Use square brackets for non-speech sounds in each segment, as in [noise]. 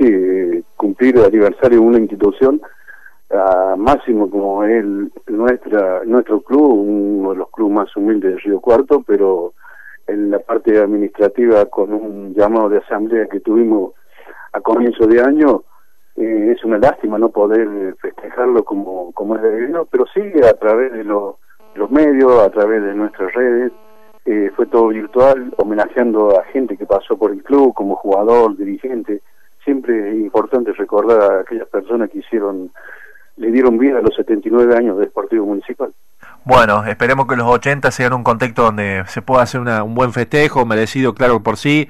sí, cumplir el aniversario de una institución a máximo como es nuestra nuestro club, uno de los clubes más humildes de Río Cuarto, pero en la parte administrativa con un llamado de asamblea que tuvimos a comienzo de año, eh, es una lástima no poder festejarlo como, como es debido, pero sí a través de los, los medios, a través de nuestras redes, eh, fue todo virtual, homenajeando a gente que pasó por el club como jugador, dirigente. Siempre es importante recordar a aquellas personas que hicieron, le dieron vida a los 79 años del Partido Municipal. Bueno, esperemos que los 80 sean un contexto donde se pueda hacer un buen festejo, merecido, claro, por sí,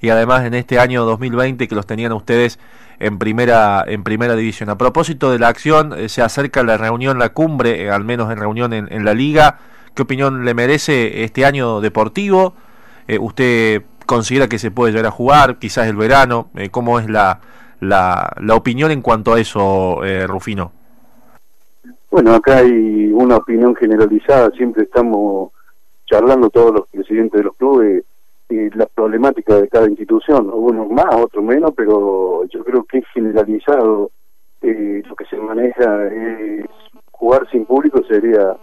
y además en este año 2020 que los tenían ustedes en primera en primera división. A propósito de la acción, eh, se acerca la reunión, la cumbre, eh, al menos en reunión en, la liga. ¿Qué opinión le merece este año deportivo? Eh, ¿Usted considera que se puede llegar a jugar? Quizás el verano. ¿Cómo es la, la, la, opinión en cuanto a eso, Rufino? Bueno, acá hay una opinión generalizada. Siempre estamos charlando todos los presidentes de los clubes la problemática de cada institución, unos más, otros menos, pero yo creo que es generalizado. Eh, lo que se maneja es jugar sin público sería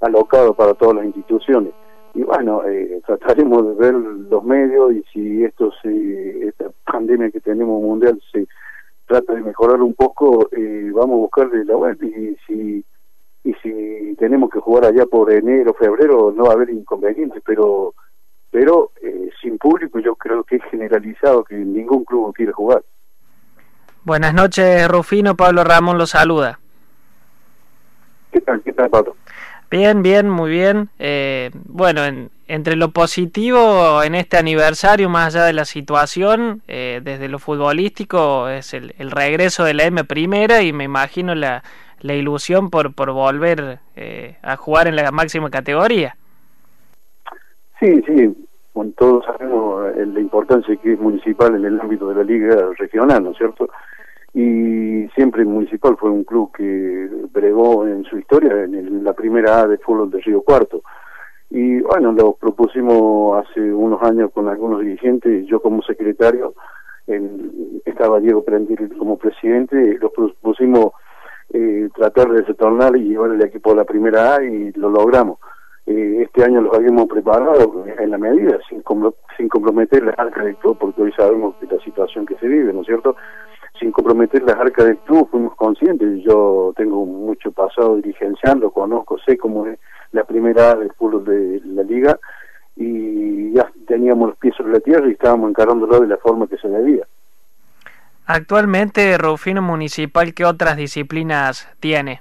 alocado para todas las instituciones. Y bueno, eh, trataremos de ver los medios y si esto se, esta pandemia que tenemos mundial se trata de mejorar un poco, eh, vamos a buscarle la vuelta y si y si tenemos que jugar allá por enero, febrero, no va a haber inconvenientes, pero pero eh, sin público yo creo que es generalizado que ningún club quiere jugar. Buenas noches, Rufino. Pablo Ramón lo saluda. ¿Qué tal, qué tal, Pablo? Bien, bien, muy bien. Eh, bueno, entre lo positivo en este aniversario, más allá de la situación, eh, desde lo futbolístico, es el, regreso de la M primera y me imagino la, la ilusión por, por volver a jugar en la máxima categoría. Sí, sí, bueno, todos sabemos eh, la importancia que es municipal en el ámbito de la liga regional, ¿no es cierto? Y siempre Municipal fue un club que bregó en su historia en la primera A de fútbol de Río Cuarto. Y bueno, lo propusimos hace unos años con algunos dirigentes, yo como secretario, estaba Diego Prendir como presidente, lo propusimos eh, tratar de retornar y llevar el equipo a la primera A y lo logramos eh, este año los habíamos preparado en la medida, sin, sin comprometer las arcas del club, porque hoy sabemos de la situación que se vive, ¿no es cierto? Sin comprometer las arcas del club, fuimos conscientes. Yo tengo mucho pasado dirigenciando, conozco, sé cómo es la primera del fútbol de la liga, y ya teníamos los pies sobre la tierra y estábamos encarándolo de la forma que se debía. Actualmente, Rufino Municipal, ¿qué otras disciplinas tiene?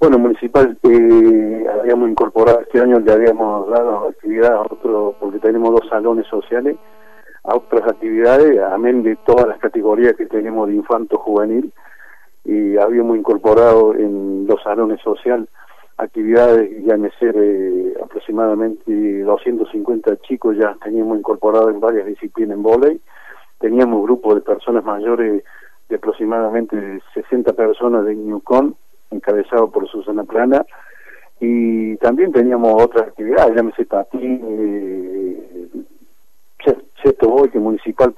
Bueno, municipal, eh, habíamos incorporado este año, le habíamos dado actividad a otro, porque tenemos dos salones sociales, a otras actividades, amén de todas las categorías que tenemos de infanto juvenil, y habíamos incorporado en los salones sociales actividades, ya me eh, aproximadamente 250 chicos ya teníamos incorporado en varias disciplinas en volei, teníamos grupos de personas mayores de aproximadamente 60 personas de Newcon, encabezado por Susana Plana, y también teníamos otras actividades, llámese patín, eh, Sexto Bol, que Municipal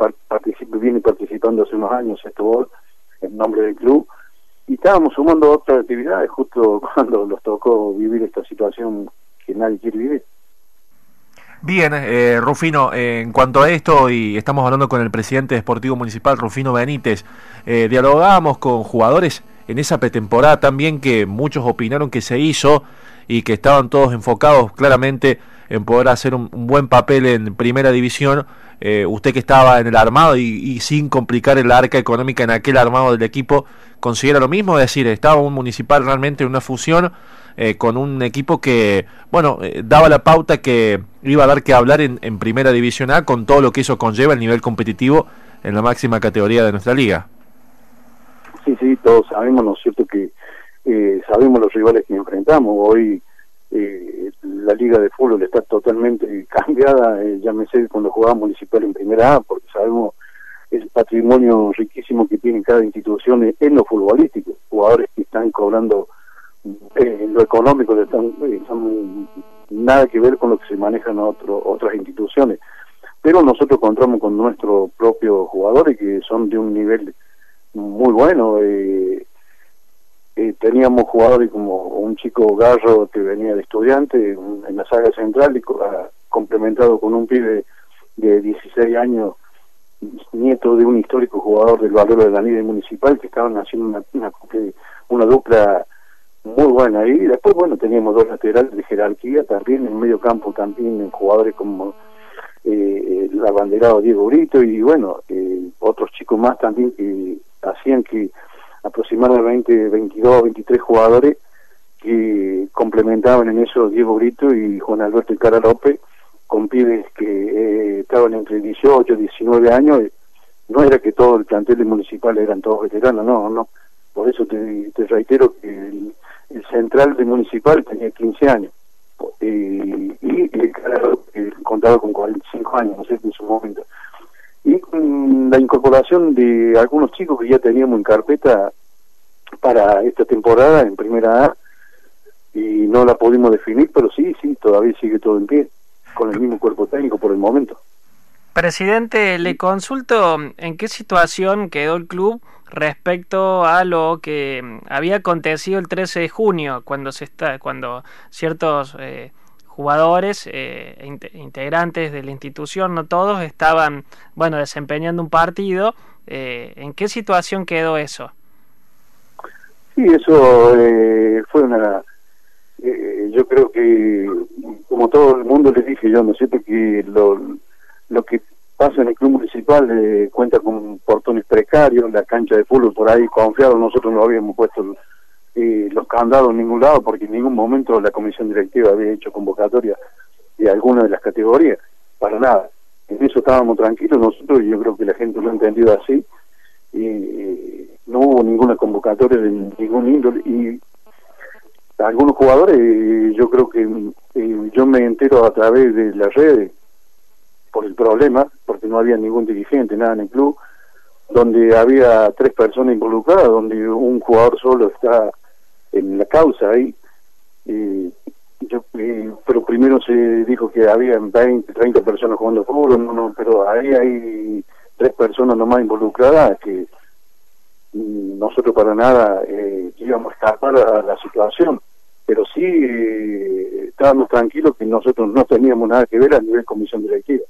viene participando hace unos años, Sexto Bol, en nombre del club, y estábamos sumando otras actividades justo [laughs] cuando nos tocó vivir esta situación que nadie quiere vivir. Bien, eh, Rufino, en cuanto a esto, y estamos hablando con el presidente deportivo municipal, Rufino Benítez, eh, dialogábamos con jugadores en esa pretemporada también que muchos opinaron que se hizo y que estaban todos enfocados claramente en poder hacer un, buen papel en primera división. Eh, usted que estaba en el armado y, sin complicar el arca económica en aquel armado del equipo, ¿considera lo mismo? Es decir, estaba un municipal realmente en una fusión eh, con un equipo que, bueno, eh, daba la pauta que iba a dar que hablar en, en primera división A con todo lo que eso conlleva el nivel competitivo en la máxima categoría de nuestra liga. Sí, sí, todos sabemos, ¿no es cierto?, que eh, sabemos los rivales que enfrentamos. Hoy eh, la liga de fútbol está totalmente cambiada, eh, sé cuando jugaba municipal en primera A, porque sabemos el patrimonio riquísimo que tiene cada institución en lo futbolístico, jugadores que están cobrando eh, en lo económico, están, están, nada que ver con lo que se manejan otro, otras instituciones pero nosotros contamos con nuestros propios jugadores que son de un nivel muy bueno. Eh, teníamos jugadores como un chico Garro que venía de estudiante en la saga central y ah, complementado con un pibe de 16 años, nieto de un histórico jugador del valor de la Nieve Municipal, que estaban haciendo una, una, una dupla muy buena. Y después, bueno, teníamos dos laterales de jerarquía también, en medio campo también jugadores como eh, el abanderado Diego Brito y bueno, eh, otros chicos más también que hacían que aproximadamente 22, 23 jugadores que complementaban en eso Diego Brito y Juan Alberto y Cara López con pibes que eh, estaban entre 18 y 19 años. No era que todo el plantel municipal eran todos veteranos, no, no. Por eso te, reitero que el, central de municipal tenía 15 años y, y, contaba con 45 años, no sé, en su momento y con la incorporación de algunos chicos que ya teníamos en carpeta para esta temporada en primera A y no la pudimos definir, pero sí, sí, todavía sigue todo en pie, con el mismo cuerpo técnico por el momento. Presidente, le consulto en qué situación quedó el club respecto a lo que había acontecido el 13 de junio, cuando se está, cuando ciertos eh, jugadores eh, integrantes de la institución, no todos, estaban, bueno, desempeñando un partido. Eh, ¿En qué situación quedó eso? Sí, eso eh, fue una... Eh, yo creo que, como todo el mundo les dije yo, ¿no es cierto? Que lo, lo que pasa en el club municipal cuenta con portones precarios, la cancha de fútbol por ahí confiado, nosotros no habíamos puesto eh, los candados en ningún lado porque en ningún momento la comisión directiva había hecho convocatoria de alguna de las categorías, para nada. En eso estábamos tranquilos nosotros y yo creo que la gente lo ha entendido así. Y no hubo ninguna convocatoria de ningún índole y algunos jugadores yo creo que yo me entero a través de las redes por el problema, porque no había ningún dirigente, nada en el club, donde había tres personas involucradas, donde un jugador solo está en la causa ahí. yo, pero primero se dijo que había 20, 30 personas jugando fútbol, no, no, pero ahí hay tres personas nomás involucradas que nosotros para nada eh, íbamos a escapar a la situación, pero sí eh, estábamos tranquilos que nosotros no teníamos nada que ver a nivel comisión directiva.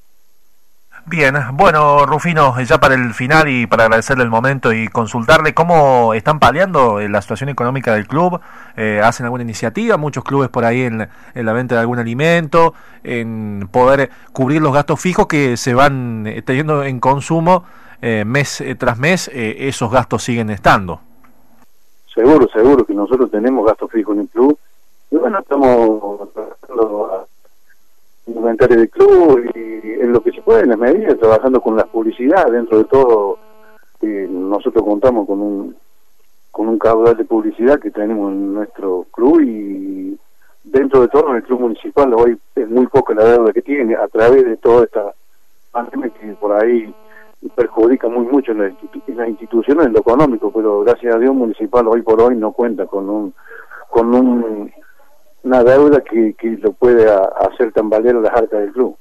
Bien, bueno, Rufino, ya para el final y para agradecerle el momento y consultarle cómo están paliando la situación económica del club, eh, hacen alguna iniciativa, muchos clubes por ahí en, la venta de algún alimento, en poder cubrir los gastos fijos que se van eh, teniendo en consumo eh, mes tras mes, esos gastos siguen estando. Seguro, seguro que nosotros tenemos gastos fijos en el club. Y bueno, estamos tratando inventario del club y en lo que se puede, en las medidas, trabajando con la publicidad. Dentro de todo, eh, nosotros contamos con un con un caudal de publicidad que tenemos en nuestro club y dentro de todo en el club municipal hoy es muy poca la deuda que tiene a través de toda esta pandemia que por ahí perjudica muy mucho en, las instituciones en lo económico, pero gracias a Dios municipal hoy por hoy no cuenta con un con un una deuda que, que lo puede hacer tambalear las arcas del club.